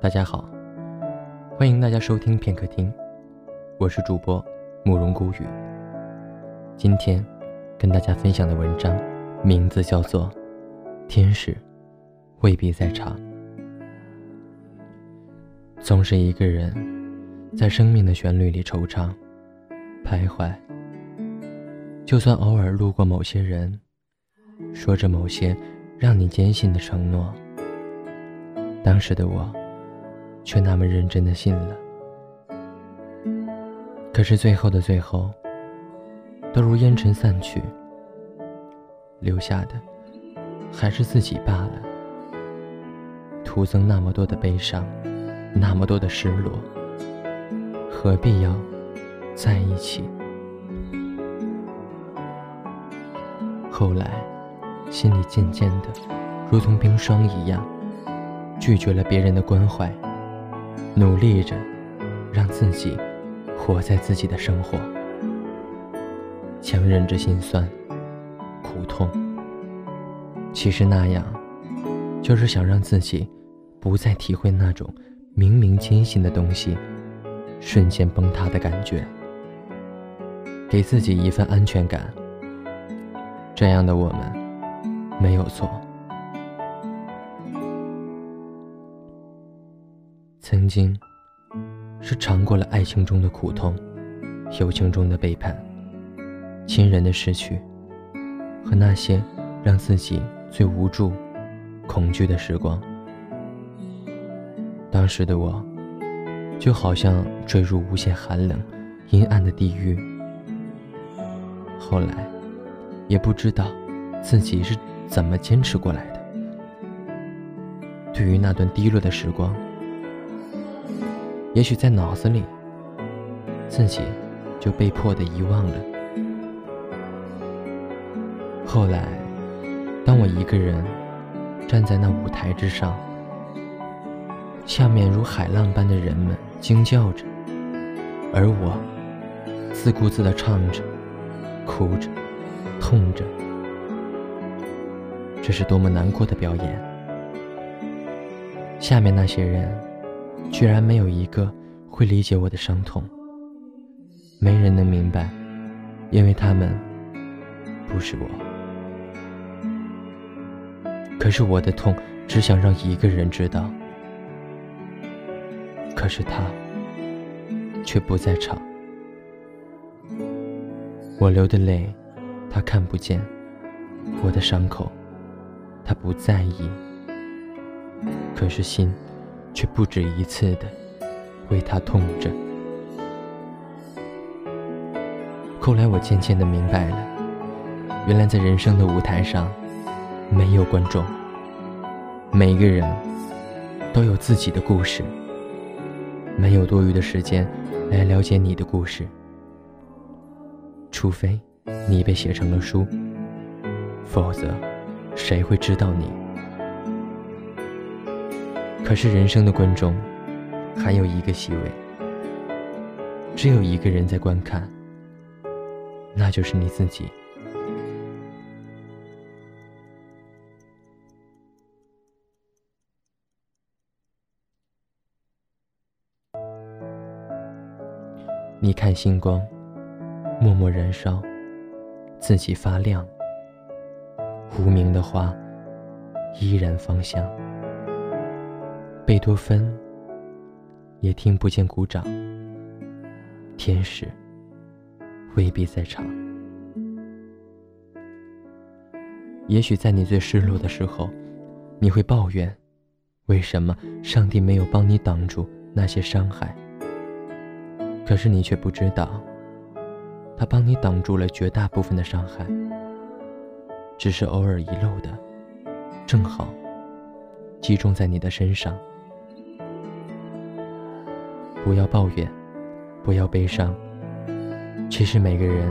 大家好，欢迎大家收听片刻听，我是主播慕容孤雨。今天跟大家分享的文章名字叫做《天使未必在场》。总是一个人在生命的旋律里惆怅、徘徊，就算偶尔路过某些人，说着某些让你坚信的承诺，当时的我。却那么认真的信了，可是最后的最后，都如烟尘散去，留下的还是自己罢了，徒增那么多的悲伤，那么多的失落，何必要在一起？后来，心里渐渐的，如同冰霜一样，拒绝了别人的关怀。努力着，让自己活在自己的生活，强忍着心酸、苦痛。其实那样，就是想让自己不再体会那种明明坚信的东西瞬间崩塌的感觉，给自己一份安全感。这样的我们，没有错。曾经，是尝过了爱情中的苦痛，友情中的背叛，亲人的失去，和那些让自己最无助、恐惧的时光。当时的我，就好像坠入无限寒冷、阴暗的地狱。后来，也不知道自己是怎么坚持过来的。对于那段低落的时光。也许在脑子里，自己就被迫的遗忘了。后来，当我一个人站在那舞台之上，下面如海浪般的人们惊叫着，而我自顾自的唱着，哭着，痛着，这是多么难过的表演。下面那些人。居然没有一个会理解我的伤痛，没人能明白，因为他们不是我。可是我的痛只想让一个人知道，可是他却不在场。我流的泪，他看不见；我的伤口，他不在意。可是心。却不止一次的为他痛着。后来我渐渐的明白了，原来在人生的舞台上，没有观众，每个人都有自己的故事，没有多余的时间来了解你的故事，除非你被写成了书，否则谁会知道你？可是人生的观众，还有一个席位，只有一个人在观看，那就是你自己。你看星光，默默燃烧，自己发亮，无名的花依然芳香。贝多芬也听不见鼓掌，天使未必在场。也许在你最失落的时候，你会抱怨，为什么上帝没有帮你挡住那些伤害？可是你却不知道，他帮你挡住了绝大部分的伤害，只是偶尔遗漏的，正好集中在你的身上。不要抱怨，不要悲伤。其实每个人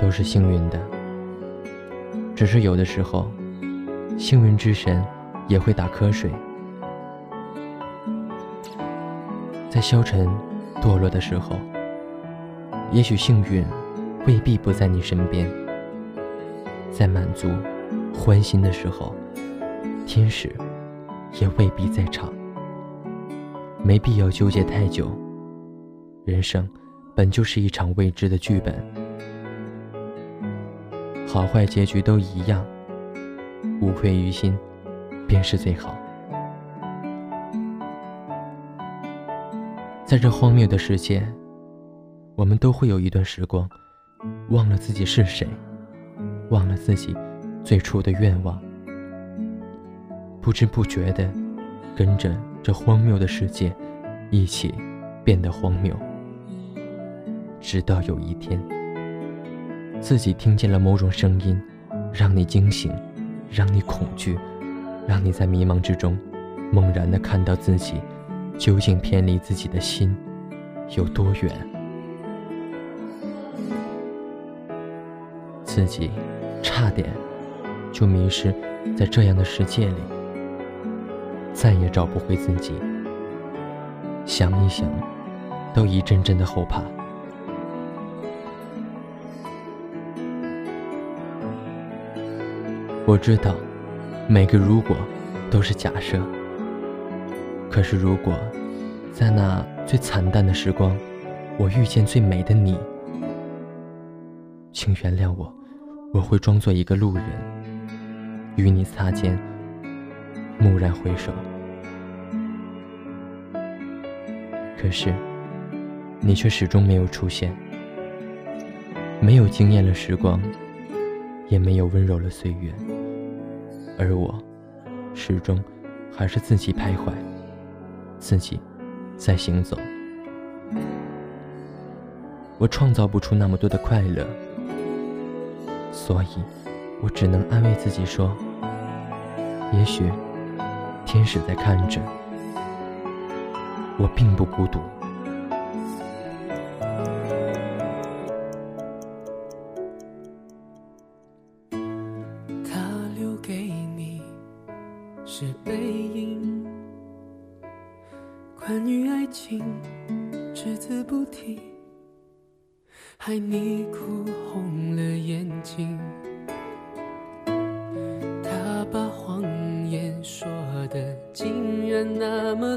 都是幸运的，只是有的时候，幸运之神也会打瞌睡。在消沉、堕落的时候，也许幸运未必不在你身边；在满足、欢欣的时候，天使也未必在场。没必要纠结太久。人生本就是一场未知的剧本，好坏结局都一样，无愧于心，便是最好。在这荒谬的世界，我们都会有一段时光，忘了自己是谁，忘了自己最初的愿望，不知不觉的跟着这荒谬的世界一起变得荒谬。直到有一天，自己听见了某种声音，让你惊醒，让你恐惧，让你在迷茫之中，猛然的看到自己。究竟偏离自己的心有多远？自己差点就迷失在这样的世界里，再也找不回自己。想一想，都一阵阵的后怕。我知道，每个如果都是假设。可是，如果在那最惨淡的时光，我遇见最美的你，请原谅我，我会装作一个路人，与你擦肩，蓦然回首。可是，你却始终没有出现，没有惊艳了时光，也没有温柔了岁月，而我，始终还是自己徘徊。自己在行走，我创造不出那么多的快乐，所以，我只能安慰自己说：也许天使在看着，我并不孤独。他留给你是背影。关于爱情，只字不提，害你哭红了眼睛。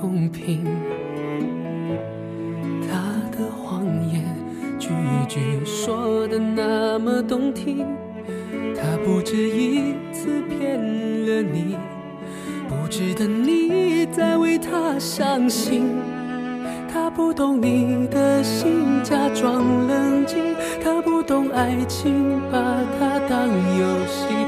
公平。他的谎言，句句说的那么动听。他不止一次骗了你，不值得你再为他伤心。他不懂你的心，假装冷静。他不懂爱情，把它当游戏。